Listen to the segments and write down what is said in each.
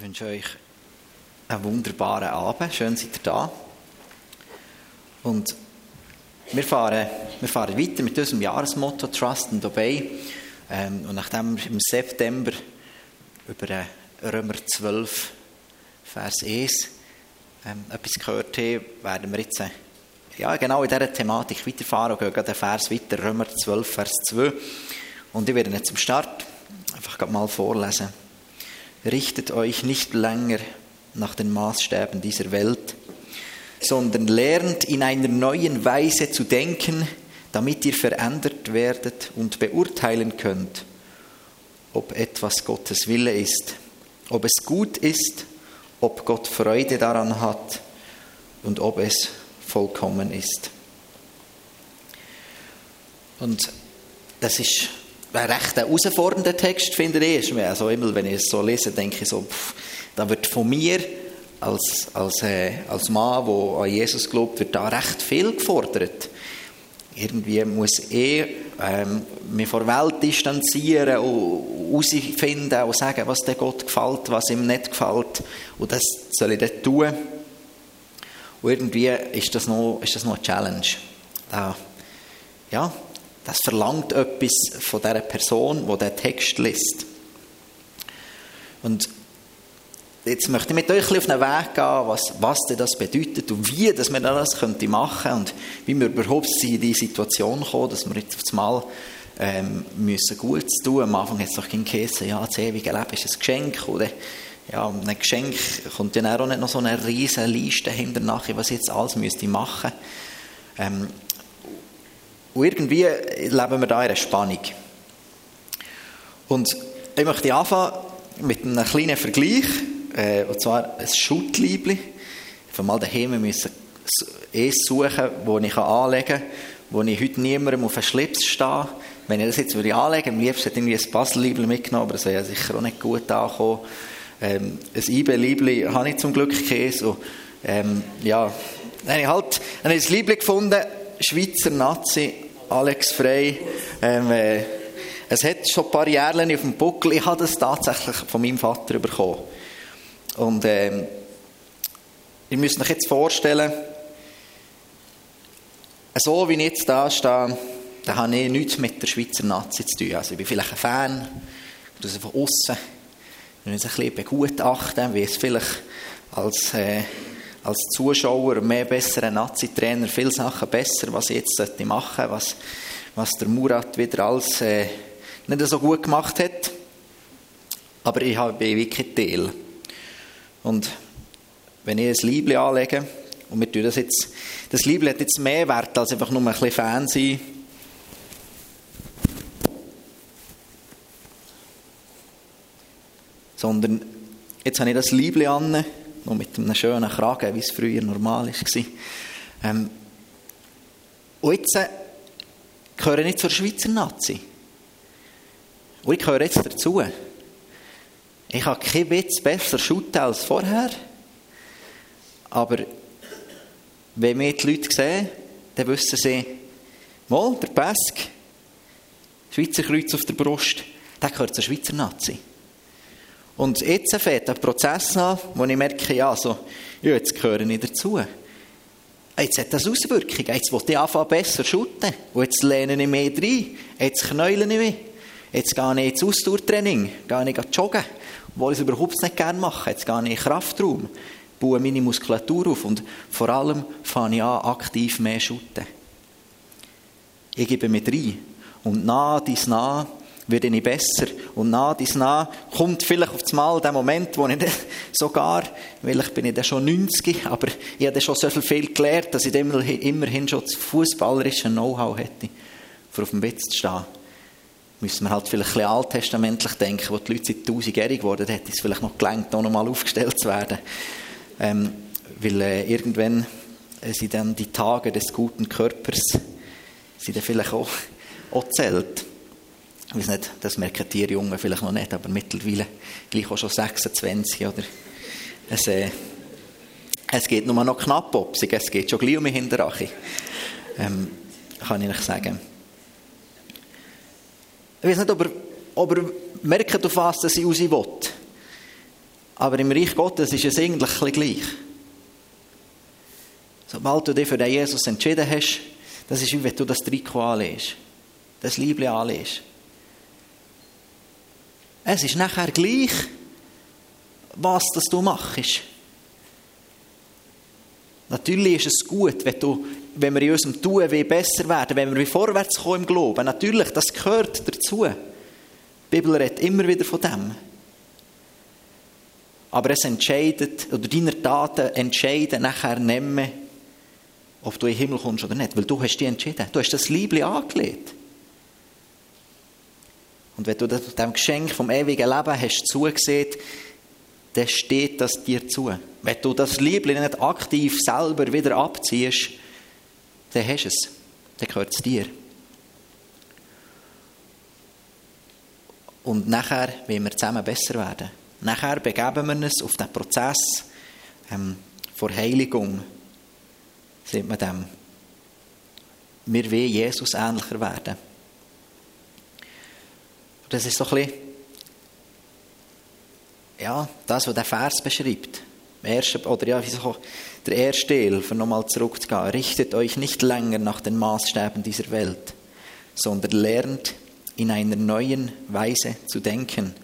Ich wünsche euch einen wunderbaren Abend. Schön seid ihr da. Und wir fahren, wir fahren weiter mit unserem Jahresmotto Trust and Obey. Ähm, und nachdem wir im September über Römer 12, Vers 1 ähm, etwas gehört haben, werden wir jetzt äh, ja, genau in dieser Thematik weiterfahren und gehen den Vers weiter, Römer 12, Vers 2. Und ich werde jetzt zum Start einfach mal vorlesen. Richtet euch nicht länger nach den Maßstäben dieser Welt, sondern lernt in einer neuen Weise zu denken, damit ihr verändert werdet und beurteilen könnt, ob etwas Gottes Wille ist, ob es gut ist, ob Gott Freude daran hat und ob es vollkommen ist. Und das ist ein recht herausfordernder Text, finde ich. Also immer, wenn ich es so lese, denke ich so, pff, da wird von mir als, als, äh, als Mann, der an Jesus glaubt, wird da recht viel gefordert. Irgendwie muss ich ähm, mich vor der Welt distanzieren und herausfinden und sagen, was der Gott gefällt, was ihm nicht gefällt. Und das soll ich dann tun. Und irgendwie ist das noch, ist das noch eine Challenge. Da, ja, das verlangt etwas von der Person, die den Text liest. Und jetzt möchte ich mit euch auf einen Weg gehen, was, was denn das bedeutet und wie dass man das könnte machen und wie wir überhaupt in die Situation kommen, dass wir jetzt mal ähm, müssen Gutes tun. Am Anfang hat es doch geheißen, ja, das ewige Leben ist ein Geschenk. Oder, ja, ein Geschenk kommt ja auch nicht noch so eine riesige Liste hinter nachher, was ich jetzt alles müsste machen. Ähm, und irgendwie leben wir da in einer Spannung. Und ich möchte anfangen mit einem kleinen Vergleich, äh, und zwar ein Schuttliebli. Ich mal daheim müssen es suchen, das ich anlegen kann, wo ich heute niemandem auf den Schlips stehe. Wenn ich das jetzt würde anlegen, am liebsten hätte ich irgendwie ein Puzzle-Liebli mitgenommen, aber das wäre sicher auch nicht gut angekommen. Ähm, ein IB-Liebli habe ich zum Glück Käse. ähm, ja, dann habe ich halt ein Liebli gefunden, Schweizer Nazi, Alex Frey. Ähm, äh, es hat schon ein paar Jahre auf dem Buckel. Ich habe das tatsächlich von meinem Vater bekommen. Und ähm, ihr müsst euch jetzt vorstellen, so wie ich jetzt da stehe, da habe ich nichts mit der Schweizer Nazi zu tun. Also ich bin vielleicht ein Fan, ich es von außen, ich muss ein bisschen begutachten, wie es vielleicht als... Äh, als Zuschauer mehr besseren Nazi-Trainer viele Sachen besser, was ich jetzt sollte machen was, was der Murat wieder alles äh, nicht so gut gemacht hat. Aber ich habe wirklich Teil. Und wenn ich ein Liebling anlege, und wir tun das jetzt, das Liebling hat jetzt mehr Wert als einfach nur ein bisschen Fan sein. Sondern jetzt habe ich das Liebling an, noch mit einem schönen Kragen, wie es früher normal war. Ähm, und jetzt äh, gehöre ich zur Schweizer Nazi. Und ich gehöre jetzt dazu. Ich habe kein Witz besser shooten als vorher. Aber wenn mir die Leute sehen, dann wissen sie, mal, der Pesk, Schweizer Kreuz auf der Brust, der gehört zur Schweizer Nazi. Und jetzt fängt ein Prozess an, wo ich merke, ja, so, ja, jetzt gehöre ich dazu. Jetzt hat das Auswirkungen. Jetzt will ich anfangen besser schütten. Jetzt lehne ich mehr rein. Jetzt knäule ich mich. Jetzt gehe ich ins Ausdauertraining. Gehe ich joggen. Obwohl ich es überhaupt nicht gerne mache. Jetzt gehe ich in den Kraftraum. Baue meine Muskulatur auf. Und vor allem fange ich an, aktiv mehr schütten. Ich gebe mich rein. Und nach dies nach werde ich besser. Und nach dies nach kommt vielleicht auf einmal der Moment, wo ich sogar, vielleicht bin ich schon 90, aber ich habe schon so viel gelernt, dass ich immerhin schon das fußballerische Know-how hätte, für auf dem Bett zu stehen. Müssen wir halt vielleicht ein bisschen alttestamentlich denken, wo die Leute seit tausendjährig geworden sind, hätte es vielleicht noch gelangt, noch einmal aufgestellt zu werden. Ähm, weil äh, irgendwann äh, sind dann die Tage des guten Körpers sind dann vielleicht auch, auch zählt. Ich weiß nicht, das merken die Jungen vielleicht noch nicht, aber mittlerweile gleich auch schon 26, oder? Es, äh, es geht nur noch knapp ob es geht schon gleich um mich hinterher. Ähm, kann ich euch sagen. Ich weiß nicht, ob ihr, ob ihr merkt, auf was dass ich raus will. Aber im Reich Gottes ist es eigentlich ein gleich. Sobald du dich für den Jesus entschieden hast, das ist wie wenn du das Trikot anlegst, das Liebling anlegst. Es ist nachher gleich, was das du machst. Natürlich ist es gut, wenn, du, wenn wir in unserem Tun besser werden, wenn wir vorwärts kommen im Glauben. Natürlich, das gehört dazu. Die Bibel redet immer wieder von dem. Aber es entscheidet, oder deine Taten entscheiden nachher nicht mehr, ob du in den Himmel kommst oder nicht. Weil du hast dich entschieden. Du hast das Liebling angelegt. Und wenn du dem Geschenk vom ewigen Leben hast zugesehen, dann steht das dir zu. Wenn du das Liebling nicht aktiv selber wieder abziehst, dann hast du es. Dann gehört es dir. Und nachher wollen wir zusammen besser werden. Nachher begeben wir uns auf den Prozess ähm, vor Heiligung. Sieht man dem. Wir wollen Jesus ähnlicher werden. Das ist so ein bisschen, ja, das, was der Vers beschreibt. Oder ja, wie so, der erste Teil, für nochmal zurückzugehen. Richtet euch nicht länger nach den Maßstäben dieser Welt, sondern lernt in einer neuen Weise zu denken.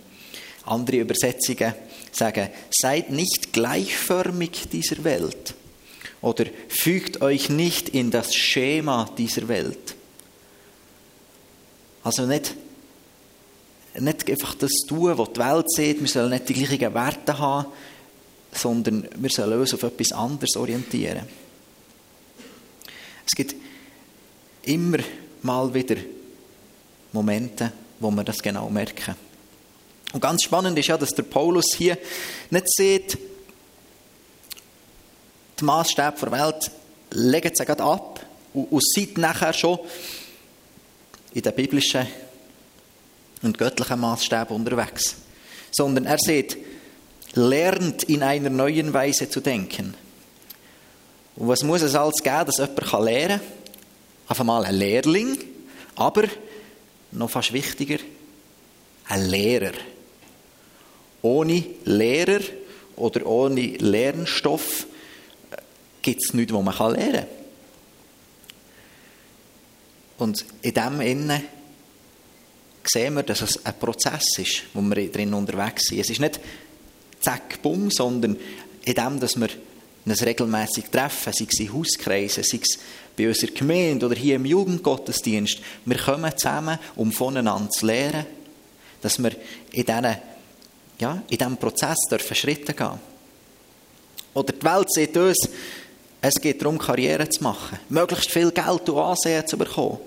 Andere Übersetzungen sagen, seid nicht gleichförmig dieser Welt oder fügt euch nicht in das Schema dieser Welt. Also nicht, nicht einfach das tun, was die Welt sieht, wir sollen nicht die gleichen Werte haben, sondern wir sollen uns auf etwas anderes orientieren. Es gibt immer mal wieder Momente, wo wir das genau merken. Und ganz spannend ist ja, dass der Paulus hier nicht sieht, die Maßstäbe der Welt legen sie ab und, und seid nachher schon in den biblischen und göttlichen Maßstäben unterwegs. Sondern er sieht, lernt in einer neuen Weise zu denken. Und was muss es alles geben, dass jemand lernen kann? Auf einmal ein Lehrling, aber noch fast wichtiger, ein Lehrer. Ohne Lehrer oder ohne Lernstoff gibt es nichts, was man lernen kann. Und in dem Innen sehen wir, dass es ein Prozess ist, wo wir drin unterwegs sind. Es ist nicht zack, bumm, sondern in dem, dass wir uns regelmäßig treffen, sei es in Hauskreisen, sei es bei unserer Gemeinde oder hier im Jugendgottesdienst. Wir kommen zusammen, um voneinander zu lernen, dass wir in diesen ja, in diesem Prozess dürfen Schritte gehen. Oder die Welt sieht uns, es geht darum, Karriere zu machen, möglichst viel Geld und Ansehen zu bekommen.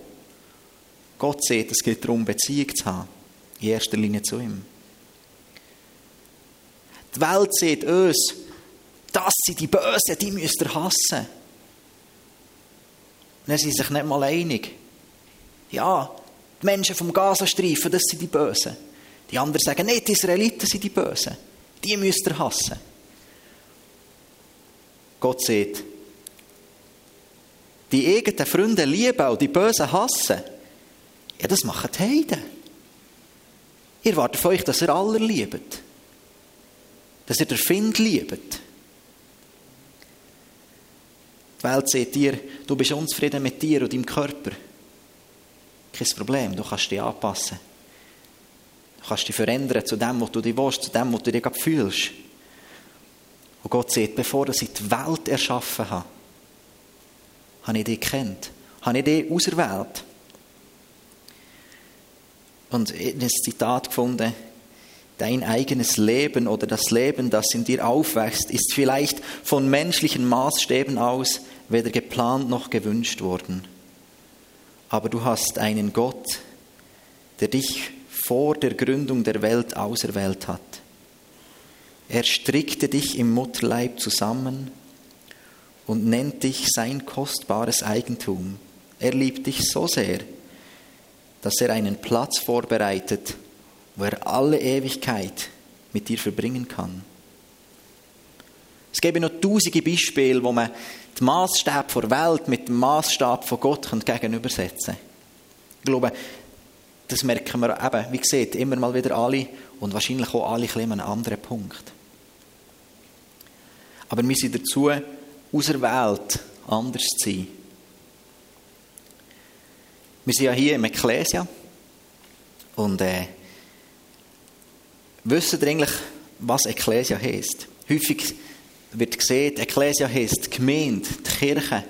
Gott sieht, es geht darum, Beziehung zu haben, in erster Linie zu ihm. Die Welt sieht uns, das sind die Bösen, die müsst ihr hassen. Und dann sind sich nicht mal einig. Ja, die Menschen vom Gazastreifen, das sind die Bösen. Die anderen sagen, nicht die Israeliten sind die Bösen. Die müsst ihr hassen. Gott sieht, die eigenen Freunde lieben und die Bösen hassen. Ja, das machen die Heiden. Ihr wartet von euch, dass ihr alle liebt. Dass ihr den Find liebt. Die Welt sieht dir, du bist unzufrieden mit dir und deinem Körper. Kein Problem, du kannst dich anpassen. Du kannst dich verändern zu dem, was du dich willst, zu dem, was du dich fühlst. Und Gott sagt, bevor ich die Welt erschaffen habe, habe ich dich gekannt, habe ich dich auserwählt. Und ein Zitat gefunden, dein eigenes Leben oder das Leben, das in dir aufwächst, ist vielleicht von menschlichen Maßstäben aus weder geplant noch gewünscht worden. Aber du hast einen Gott, der dich vor der Gründung der Welt auserwählt hat. Er strickte dich im Mutterleib zusammen und nennt dich sein kostbares Eigentum. Er liebt dich so sehr, dass er einen Platz vorbereitet, wo er alle Ewigkeit mit dir verbringen kann. Es gäbe noch tausende Beispiele, wo man den Maßstab der Welt mit dem Maßstab von Gott gegenübersetzen kann. Ich glaube, das merken wir eben, wie gesagt, immer mal wieder alle und wahrscheinlich auch alle ein an einem anderen Punkt. Aber wir sind dazu auserwählt, anders zu sein. Wir sind ja hier im Ekklesia und äh, wissen eigentlich, was Ekklesia heisst? Häufig wird gesehen, Ekklesia heisst Gemeinde, die Kirche.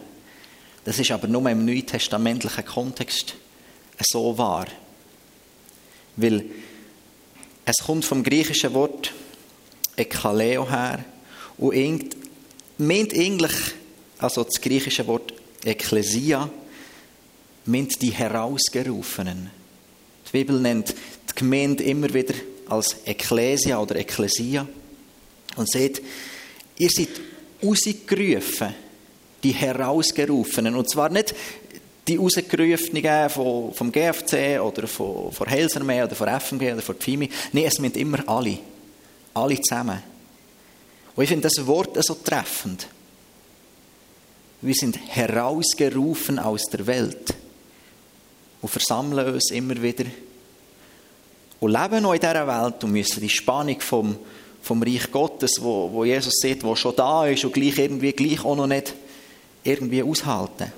Das ist aber nur im neutestamentlichen Kontext so wahr. Weil es kommt vom griechischen Wort Ekaleo her und meint eigentlich, also das griechische Wort Ekklesia, meint die Herausgerufenen. Die Bibel nennt die Gemeinde immer wieder als Ekklesia oder Ekklesia und sagt, ihr seid rausgerufen, die Herausgerufenen. Und zwar nicht die Rausgerufenen vom, GFC oder von, von Heilsarmee oder von FMG oder von FIMI. Nein, es sind immer alle. Alle zusammen. Und ich finde das Wort so treffend. Wir sind herausgerufen aus der Welt und versammeln uns immer wieder und leben noch in dieser Welt und müssen die Spannung vom, vom Reich Gottes, wo, wo Jesus sieht, wo schon da ist und gleich irgendwie gleich auch noch nicht irgendwie aushalten.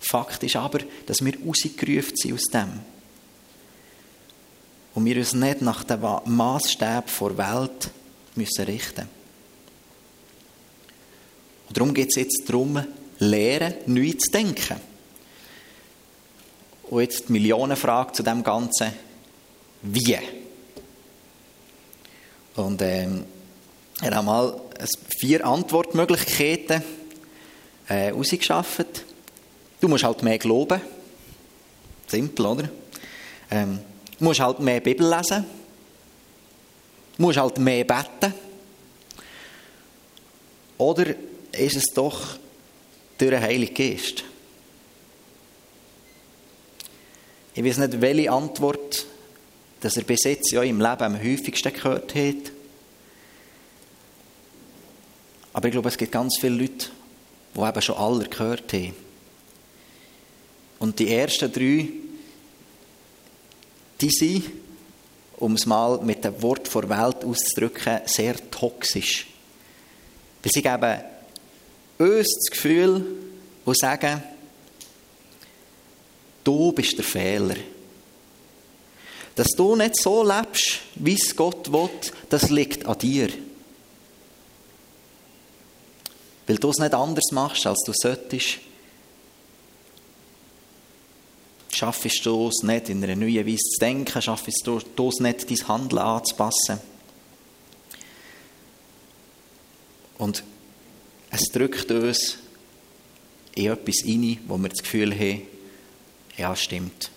Fakt ist aber, dass wir rausgerufen sind aus dem. Und wir uns nicht nach dem Maßstab der Welt müssen richten Und darum geht es jetzt darum, lernen, neu zu denken. Und jetzt die Millionenfrage zu dem Ganzen. Wie? Und ähm, er hat mal vier Antwortmöglichkeiten äh, rausgeschafft. Du musst halt mehr glauben. Simpel, oder? Ähm, du musst halt mehr Bibel lesen. Du musst halt mehr beten. Oder ist es doch durch den Heiligen Geist? Ich weiß nicht, welche Antwort dass er bis jetzt ja im Leben am häufigsten gehört hat. Aber ich glaube, es gibt ganz viele Leute, die eben schon alle gehört haben. Und die ersten drei, die sind, um es mal mit dem Wort vor Welt auszudrücken, sehr toxisch. Weil sie geben uns das Gefühl und sagen, du bist der Fehler. Dass du nicht so lebst, wie es Gott will, das liegt an dir. Weil du es nicht anders machst, als du solltest, schaffst du es nicht, in einer neuen Weise zu denken, schaffst du es nicht, dein Handeln anzupassen. Und es drückt uns in etwas rein, wo wir das Gefühl haben, ja, stimmt.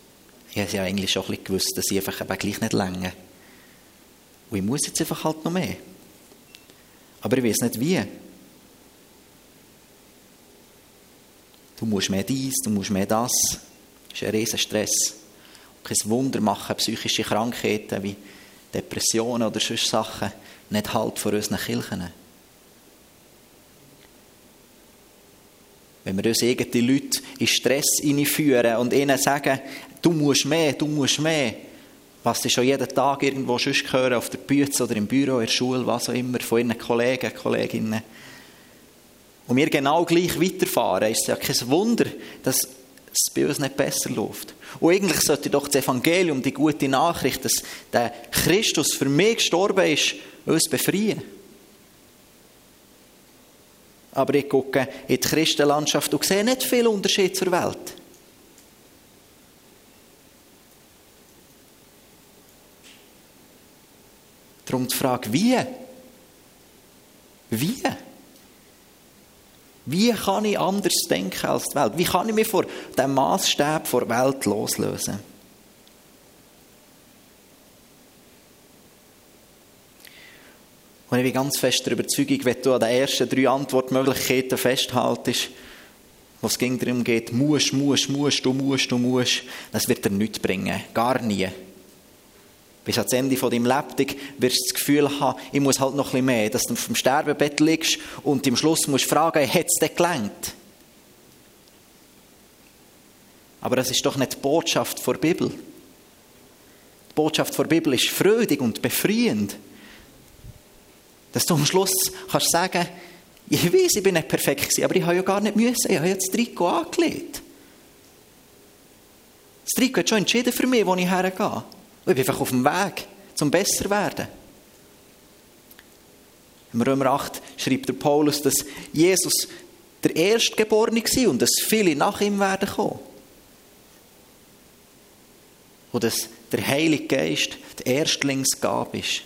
Ich habe ja eigentlich schon ein bisschen gewusst, dass ich einfach eben gleich nicht länge. Und ich muss jetzt einfach halt noch mehr. Aber ich weiß nicht wie. Du musst mehr dies, du musst mehr das. Das ist ein riesen Stress. Und kein Wunder machen psychische Krankheiten wie Depressionen oder solche Sachen nicht halt vor unseren Kirchen. Wenn wir uns eigene Leute in Stress hineinführen und ihnen sagen, du musst mehr, du musst mehr, was sie schon jeden Tag irgendwo sonst hören, auf der Bühne oder im Büro, in der Schule, was auch immer, von ihren Kollegen, Kolleginnen. Und wir genau gleich weiterfahren, ist ja kein Wunder, dass es bei uns nicht besser läuft. Und eigentlich sollte doch das Evangelium, die gute Nachricht, dass der Christus für mich gestorben ist, uns befreien. Aber ich gucke in die Christenlandschaft und sehe nicht viel Unterschied zur Welt. Darum die Frage, wie? Wie? Wie kann ich anders denken als die Welt? Wie kann ich mich vor dem Maßstab der Welt loslösen? Und ich bin ganz fest der Überzeugung, wenn du an den ersten drei Antwortmöglichkeiten festhaltest, wo es darum geht, musst, musst, musst, du musst, du musst, das wird dir nichts bringen. Gar nie. Bis ans Ende deinem Lebtag wirst du das Gefühl haben, ich muss halt noch ein bisschen mehr, dass du auf dem Sterbebett liegst und am Schluss musst du fragen, hat es denn gelangt? Aber das ist doch nicht die Botschaft der Bibel. Die Botschaft der Bibel ist freudig und befreiend. Dass du am Schluss kannst sagen, Ich weiß, ich bin nicht perfekt gewesen, aber ich habe ja gar nicht müssen. Ich habe ja das Trikot angelegt. Das Trikot hat schon entschieden für mich, wo ich hergehe. Ich bin einfach auf dem Weg, zum besser werden. Im Römer 8 schreibt der Paulus, dass Jesus der Erstgeborene war und dass viele nach ihm werden kommen. Und dass der Heilige Geist die Erstlingsgabe ist.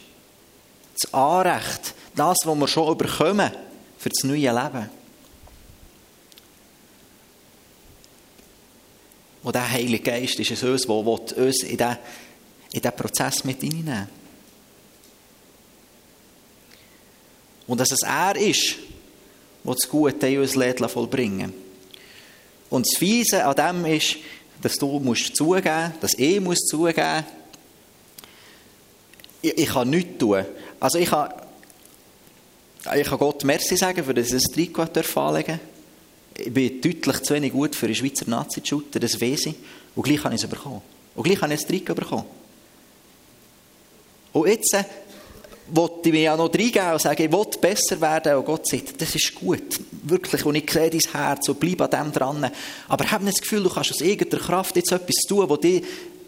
Das Anrecht, das, was wir schon überkommen für das neue Leben. Und der Heilige Geist ist es uns, der uns in diesen, Prozess mit hineinnehmen Und dass es er ist, der das Gute in uns Leben vollbringen Und das Fiese an dem ist, dass du musst zugeben, dass ich muss zugeben, ich, ich kann nichts tun. Also ich kann, ich kann Gott Merci sagen, für das ich das Trikot anlegen Ich bin deutlich zu wenig gut für einen Schweizer Nazi zu shooten, das weiß ich. Und gleich habe ich es bekommen. Und gleich habe ich das Trikot bekommen. Und jetzt wollte ich mich ja noch reingeben und sagen, ich will besser werden. Und Gott sagt, das ist gut. Wirklich. Und ich sehe dein Herz und bleib an dem dran. Aber hab nicht das Gefühl, du kannst aus eigener Kraft jetzt etwas tun, das dich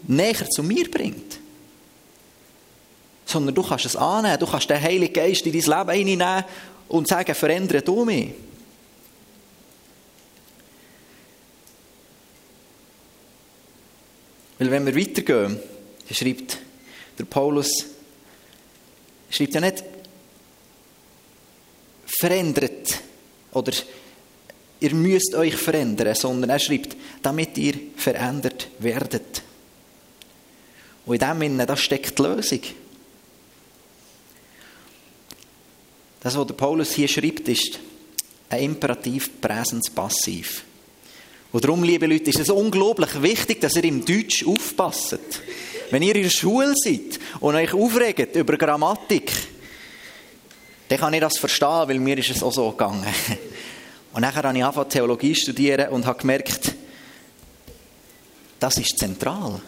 näher zu mir bringt. Sondern du kannst es annehmen. Du kannst den Heiligen Geist in dein Leben hineinnehmen und sagen, verändere du mich. Weil wenn wir weitergehen, schreibt der Paulus, schreibt ja nicht verändert oder ihr müsst euch verändern, sondern er schreibt, damit ihr verändert werdet. Und in dem Sinne, da steckt die Lösung. Das, was Paulus hier schreibt, ist ein Imperativ Präsens Passiv. Und darum, liebe Leute, ist es unglaublich wichtig, dass ihr im Deutsch aufpasst. Wenn ihr in der Schule seid und euch aufregt über Grammatik, dann kann ich das verstehen, weil mir ist es auch so gegangen. Und nachher habe ich angefangen Theologie studieren und habe gemerkt, das ist zentral.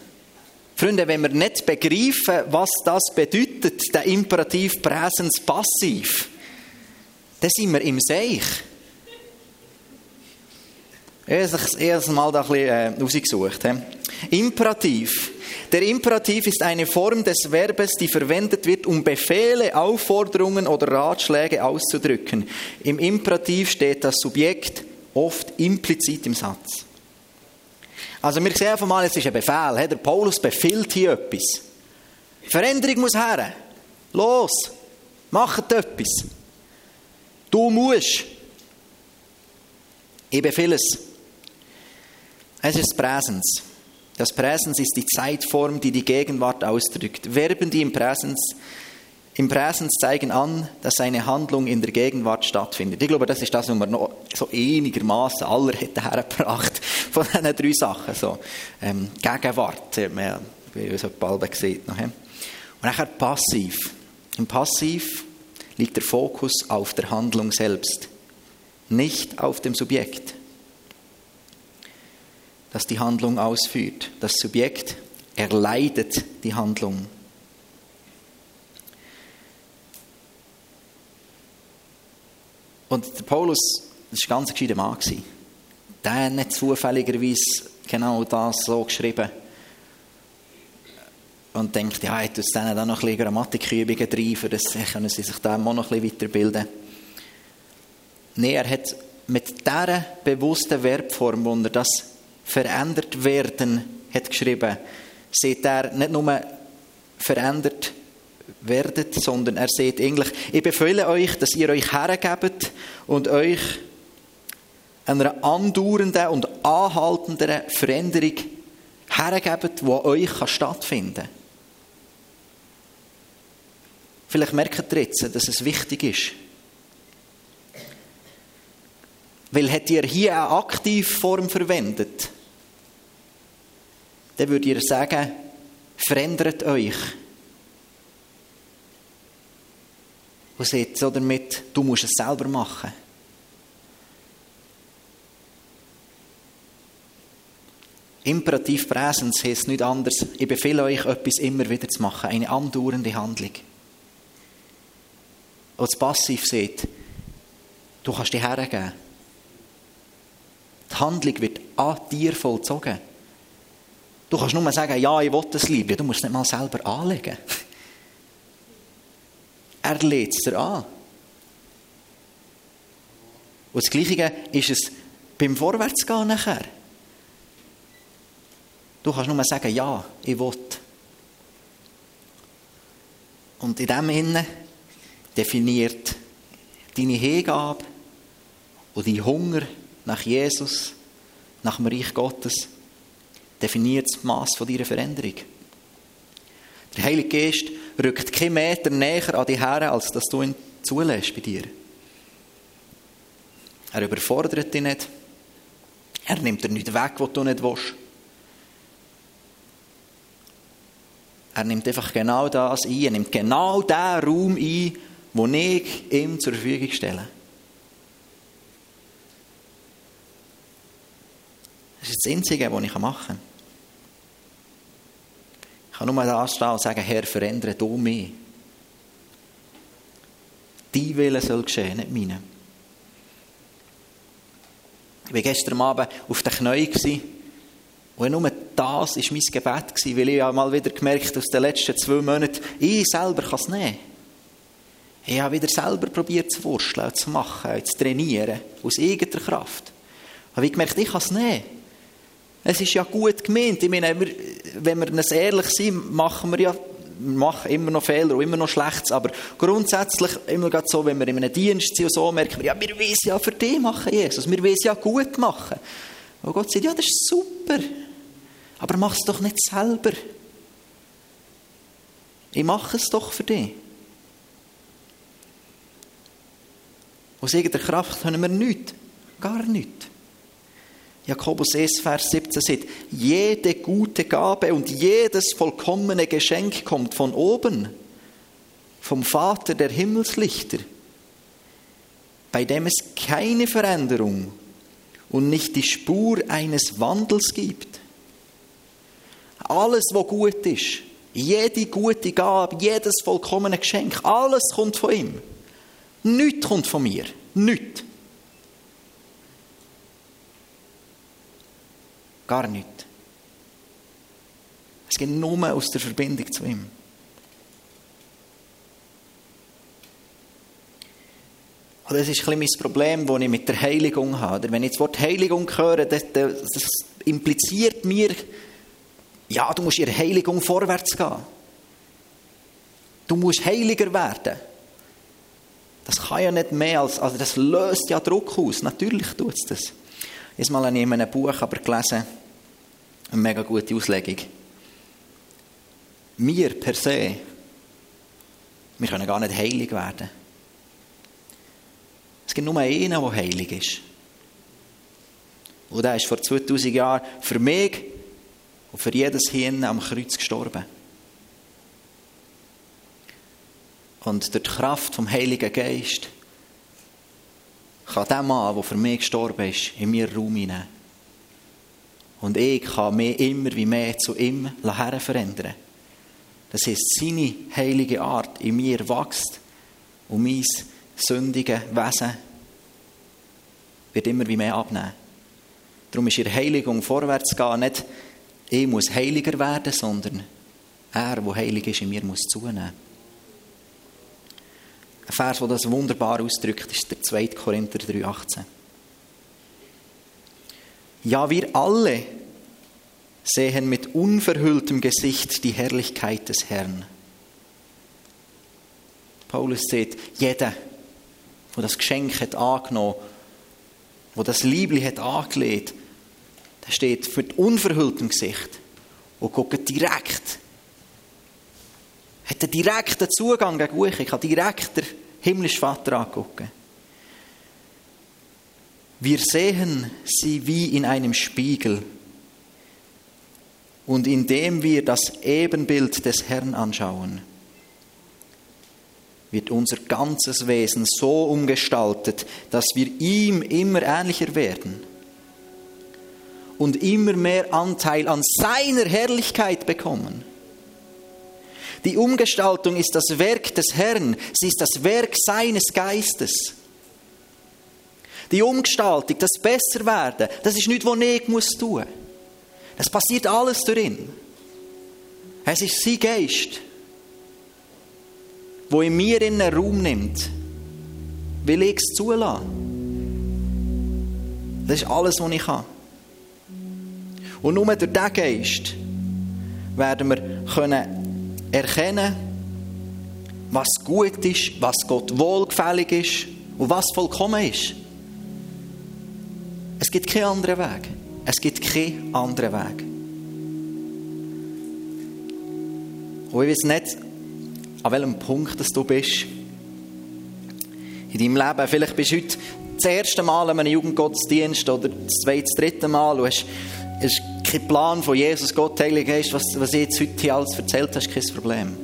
Freunde, wenn wir nicht begreifen, was das bedeutet, der Imperativ Präsens Passiv, dann sind wir im Seich. Ich habe erst mal da ein bisschen äh, rausgesucht. Imperativ der Imperativ ist eine Form des Verbes, die verwendet wird, um Befehle, Aufforderungen oder Ratschläge auszudrücken. Im Imperativ steht das Subjekt oft implizit im Satz. Also wir sehen einfach mal, es ist ein Befehl. Der Paulus befiehlt hier etwas. Veränderung muss her. Los, macht etwas. Du musst. Ich befehle es. Es ist Präsens. Das Präsens ist die Zeitform, die die Gegenwart ausdrückt. Verben, die im Präsens, im Präsens zeigen an, dass eine Handlung in der Gegenwart stattfindet. Ich glaube, das ist das, was man noch so einigermaßen aller hätte hergebracht von diesen drei Sachen. So, ähm, Gegenwart, man ja, wie so bald gesehen. Noch, Und nachher passiv. Im Passiv liegt der Fokus auf der Handlung selbst, nicht auf dem Subjekt das die Handlung ausführt. Das Subjekt erleidet die Handlung. Und der Paulus, das war ein ganz gescheiter Mann. Der hat nicht zufälligerweise genau das so geschrieben. Und denkt, ja, ich tue denen dann noch ein Grammatikübungen rein, dann können sie sich da auch noch ein bisschen weiterbilden. Nein, er hat mit dieser bewussten Verbform, wo er das verändert werden, hat geschrieben, sieht er nicht nur verändert werdet, sondern er sieht eigentlich, ich befehle euch, dass ihr euch hergebt und euch einer andauernden und anhaltenden Veränderung hergebt, die euch stattfinden kann. Vielleicht merkt ihr jetzt, dass es wichtig ist. Weil hat ihr hier eine Aktivform verwendet, dann würde ich sagen, verändert euch. Und seht so damit, du musst es selber machen. Imperativ Präsens heisst nichts anderes. Ich befehle euch, etwas immer wieder zu machen. Eine andauernde Handlung. Das Passiv seht, Du kannst dich hergeben. Die Handlung wird an dir vollzogen. Du kannst nur sagen, ja, ich will das lieben. Du musst es nicht mal selber anlegen. Er lädt es dir an. Und das Gleiche ist es beim Vorwärtsgehen nachher. Du kannst nur sagen, ja, ich will. Und in dem Sinne definiert deine Hingabe und dein Hunger nach Jesus, nach dem Reich Gottes, definiert das Maß von deiner Veränderung. Der Heilige Geist rückt keinen Meter näher an dich her, als dass du ihn zulässt bei dir. Er überfordert dich nicht. Er nimmt dir nicht weg, was du nicht willst. Er nimmt einfach genau das ein. Er nimmt genau den Raum ein, den ich ihm zur Verfügung stelle. Das ist das Einzige, was ich machen kann. Ich kann nur da stehen und sagen, Herr, verändere du mich. Dein Wille soll geschehen, nicht meine. Ich war gestern Abend auf den Knien und nur das war mein Gebet, weil ich ja mal wieder gemerkt aus den letzten zwei Monaten, ich selber kann es nicht. Ich habe wieder selber probiert zu wursteln, zu machen, zu trainieren, aus eigener Kraft. Ich habe gemerkt, ich kann es nicht. Es ist ja gut gemeint. Ich meine, wenn wir uns ehrlich sind, machen wir ja machen immer noch Fehler und immer noch Schlechtes, aber grundsätzlich immer so, wenn wir in einem Dienst sind und so, merken wir, ja, wir wollen ja für dich machen, Jesus, wir wollen es ja gut machen. Und Gott sagt, ja, das ist super, aber mach es doch nicht selber. Ich mache es doch für dich. Aus irgendeiner Kraft können wir nichts, gar nichts. Jakobus 1, Vers 17 sagt, jede gute Gabe und jedes vollkommene Geschenk kommt von oben, vom Vater der Himmelslichter, bei dem es keine Veränderung und nicht die Spur eines Wandels gibt. Alles, was gut ist, jede gute Gabe, jedes vollkommene Geschenk, alles kommt von ihm. Nichts kommt von mir. Nichts. Gar nicht. Es geht nur aus der Verbindung zu ihm. Und das ist ein bisschen mein Problem, das ich mit der Heiligung habe. Wenn ich das Wort Heiligung höre, das, das impliziert mir, ja, du musst in der Heiligung vorwärts gehen. Du musst heiliger werden. Das kann ja nicht mehr als, also das löst ja Druck aus. Natürlich tut es das. Jetzt mal habe ich in einem Buch aber gelesen, eine mega gute Auslegung. Wir per se, wir können gar nicht heilig werden. Es gibt nur einen, der heilig ist. Und der ist vor 2000 Jahren für mich und für jedes Hirn am Kreuz gestorben. Und durch die Kraft vom Heiligen Geist kann der Mann, der für mich gestorben ist, in mir Raum hineinnehmen. Und ich kann mich immer wie mehr zu ihm verändern. Das heißt, seine heilige Art in mir wächst und mein sündige Wesen wird immer wie mehr abnehmen. Darum ist ihre Heiligung vorwärts gehen nicht, ich muss heiliger werden, sondern er, der heilig ist, in mir muss zunehmen. Ein Vers, der das wunderbar ausdrückt, ist der 2. Korinther 3,18. Ja, wir alle sehen mit unverhülltem Gesicht die Herrlichkeit des Herrn. Paulus sagt, jeder, der das Geschenk hat angenommen, wo das Liebli hat angelegt, der steht mit unverhülltem Gesicht und guckt direkt, hat einen direkten Zugang gegen euch, ich kann direkt den himmlischen Vater angucken. Wir sehen sie wie in einem Spiegel. Und indem wir das Ebenbild des Herrn anschauen, wird unser ganzes Wesen so umgestaltet, dass wir ihm immer ähnlicher werden und immer mehr Anteil an seiner Herrlichkeit bekommen. Die Umgestaltung ist das Werk des Herrn, sie ist das Werk seines Geistes. Die Umgestaltung, das Besserwerden, das ist nichts, was ich tun muss. Es passiert alles darin. Es ist sein Geist, der in mir einen Raum nimmt, will ich es zulassen. Das ist alles, was ich kann. Und nur durch diesen Geist werden wir können erkennen, was gut ist, was Gott wohlgefällig ist und was vollkommen ist. Es gibt keinen anderen Weg. Es gibt keinen anderen Weg. Und ich weiß nicht, an welchem Punkt du bist in deinem Leben. Vielleicht bist du heute das erste Mal an einem Jugendgottesdienst oder das zweite, das dritte Mal und hast, hast keinen Plan von Jesus, Gott, Heiliger Geist, was, was ich jetzt heute hier alles erzählt habe, ist kein Problem.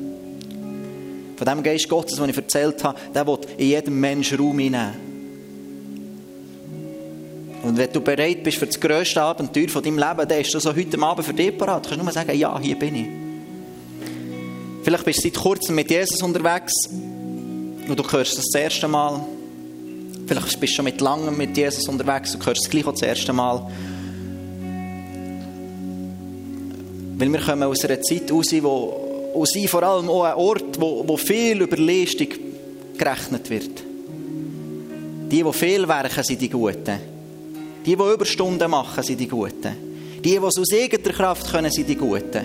Von dem Geist Gottes, den ich erzählt habe, der will in jedem Menschen Raum hineinnehmen. Und wenn du bereit bist für das grösste Abenteuer von deinem Leben, dann ist du so heute Abend für dich parat. Du kannst nur sagen, ja, hier bin ich. Vielleicht bist du seit kurzem mit Jesus unterwegs und du hörst das das erste Mal. Vielleicht bist du schon mit langem mit Jesus unterwegs und hörst es gleich auch das erste Mal. Weil wir kommen aus einer Zeit raus, wo, wo sie vor allem auch ein Ort, wo, wo viel über Leistung gerechnet wird. Die, die viel werken, sind die Guten. Die, die Überstunden machen, sind die Guten. Die, die es aus eigener Kraft können, sind die Guten.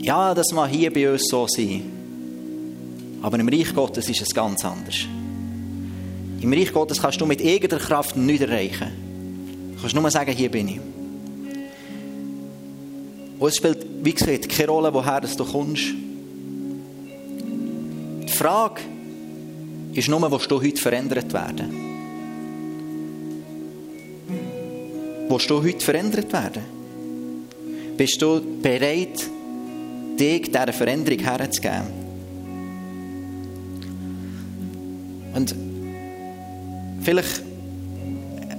Ja, das mag hier bei uns so sein. Aber im Reich Gottes ist es ganz anders. Im Reich Gottes kannst du mit eigener Kraft nichts erreichen. Du kannst nur sagen, hier bin ich. Und es spielt, wie gesagt, keine Rolle, woher du kommst. Die Frage ist nur, was du heute verändert werden. Willst du heute verändert werden? Bist du bereit, dich dieser Veränderung herzugeben? Und vielleicht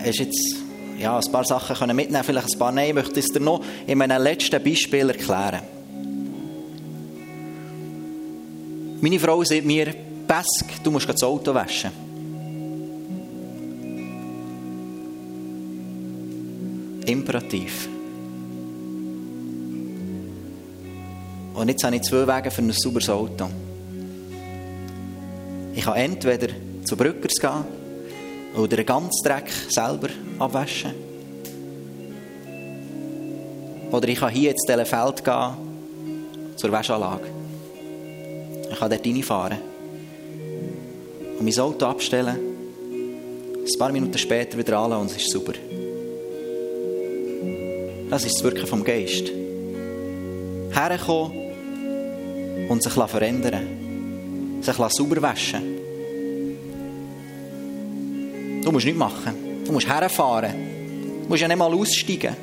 du jetzt ja, ein paar Sachen können mitnehmen vielleicht ein paar Nein. Ich möchte es dir noch in meinem letzten Beispiel erklären. Meine Frau sagt mir, Pesk, du musst das Auto waschen. Imperativ. Und jetzt habe ich zwei Wege für ein sauberes Auto. Ich kann entweder zu Brückers gehen oder den ganzen Dreck selber abwaschen. Oder ich kann hier ins Telefeld gehen, zur Wäschanlage. Ich kann dort reinfahren und mein Auto abstellen, ein paar Minuten später wieder anlassen und es ist super. Das ist das Wirken vom Geist. Herkommen und sich verändern. Sich sauber waschen. Du musst nichts machen. Du musst herfahren. Du musst ja nicht mal aussteigen.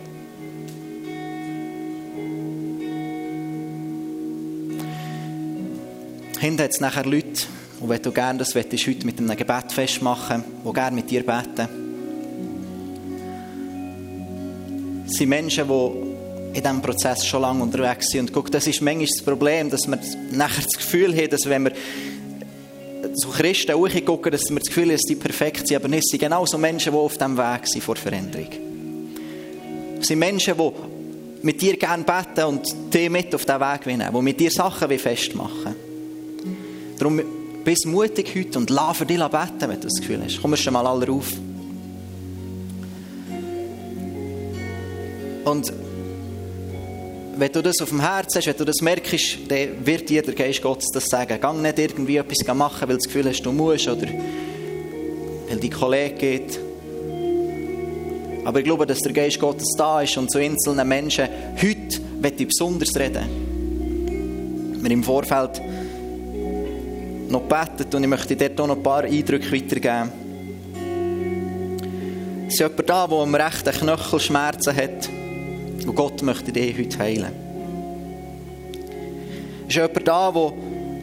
Hinten hat es nachher Leute, und wenn du gerne das heute mit einem Gebet festmachen, die gerne mit dir beten. Es sind Menschen, die in diesem Prozess schon lange unterwegs sind. Und guck, das ist manchmal das Problem, dass wir nachher das Gefühl haben, dass wenn wir zu Christen hochgucken, dass wir das Gefühl haben, dass die perfekt sind, aber nicht. Es sind genauso Menschen, die auf diesem Weg sind vor Veränderung. Es sind Menschen, die mit dir gerne beten und dich mit auf diesen Weg nehmen, die mit dir Sachen festmachen Darum bist mutig heute und lass für dich beten, wenn du das Gefühl hast. Komm schon mal alle auf. Und wenn du das auf dem Herzen hast, wenn du das merkst, dann wird dir der Geist Gottes das sagen. Gang nicht irgendwie etwas machen, weil du das Gefühl hast, du musst oder weil dein Kollege geht. Aber ich glaube, dass der Geist Gottes da ist und zu einzelnen Menschen heute möchte ich besonders reden. Wir im Vorfeld noch betet und ich möchte dir noch ein paar Eindrücke weitergeben. Es ist jemand da, der am rechten Knöchelschmerzen hat und Gott möchte dich heute heilen. Ist jemand da, der,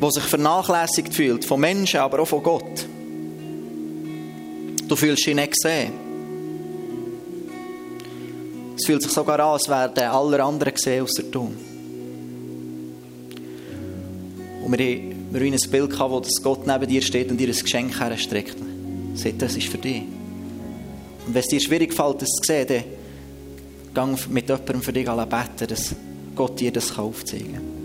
der sich vernachlässigt fühlt, von Menschen, aber auch von Gott. Du fühlst ihn nicht gesehen. Es fühlt sich sogar an, als wären alle anderen gesehen außer du. Und wir haben, ein Bild gehabt, wo Gott neben dir steht und dir ein Geschenk herstreckt. Sagt, das ist für dich. Und wenn es dir schwierig fällt, das zu sehen, dann geh mit jemandem für dich beten, dass Gott dir das aufzeigen kann.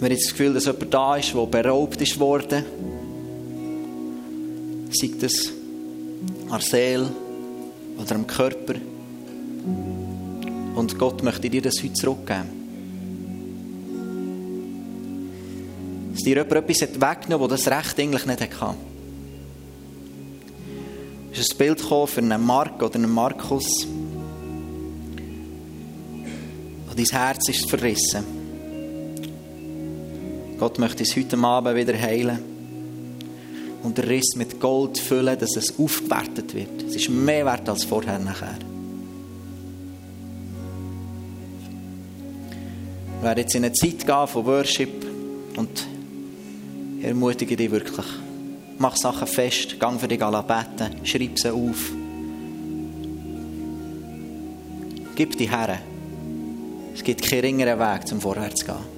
Wir haben das Gefühl, dass jemand da ist, der beraubt ist worden. Sei das an der Seele oder am Körper. Und Gott möchte dir das heute zurückgeben. Dass dir jemand etwas weggenommen hat, das Recht eigentlich nicht hatte. Ist ein Bild für einen Mark oder einen Markus. Und dein Herz ist verrissen. Gott möchte es heute Abend wieder heilen. Und den Riss mit Gold füllen, dass es aufgewertet wird. Es ist mehr wert als vorher nachher. Wir werden jetzt in eine Zeit gehen von Worship und ermutige dich wirklich. Mach Sachen fest, gang für dich beten, schreib sie auf. Gib die Herren. Es gibt keinen ringeren Weg, zum vorwärts zu gehen.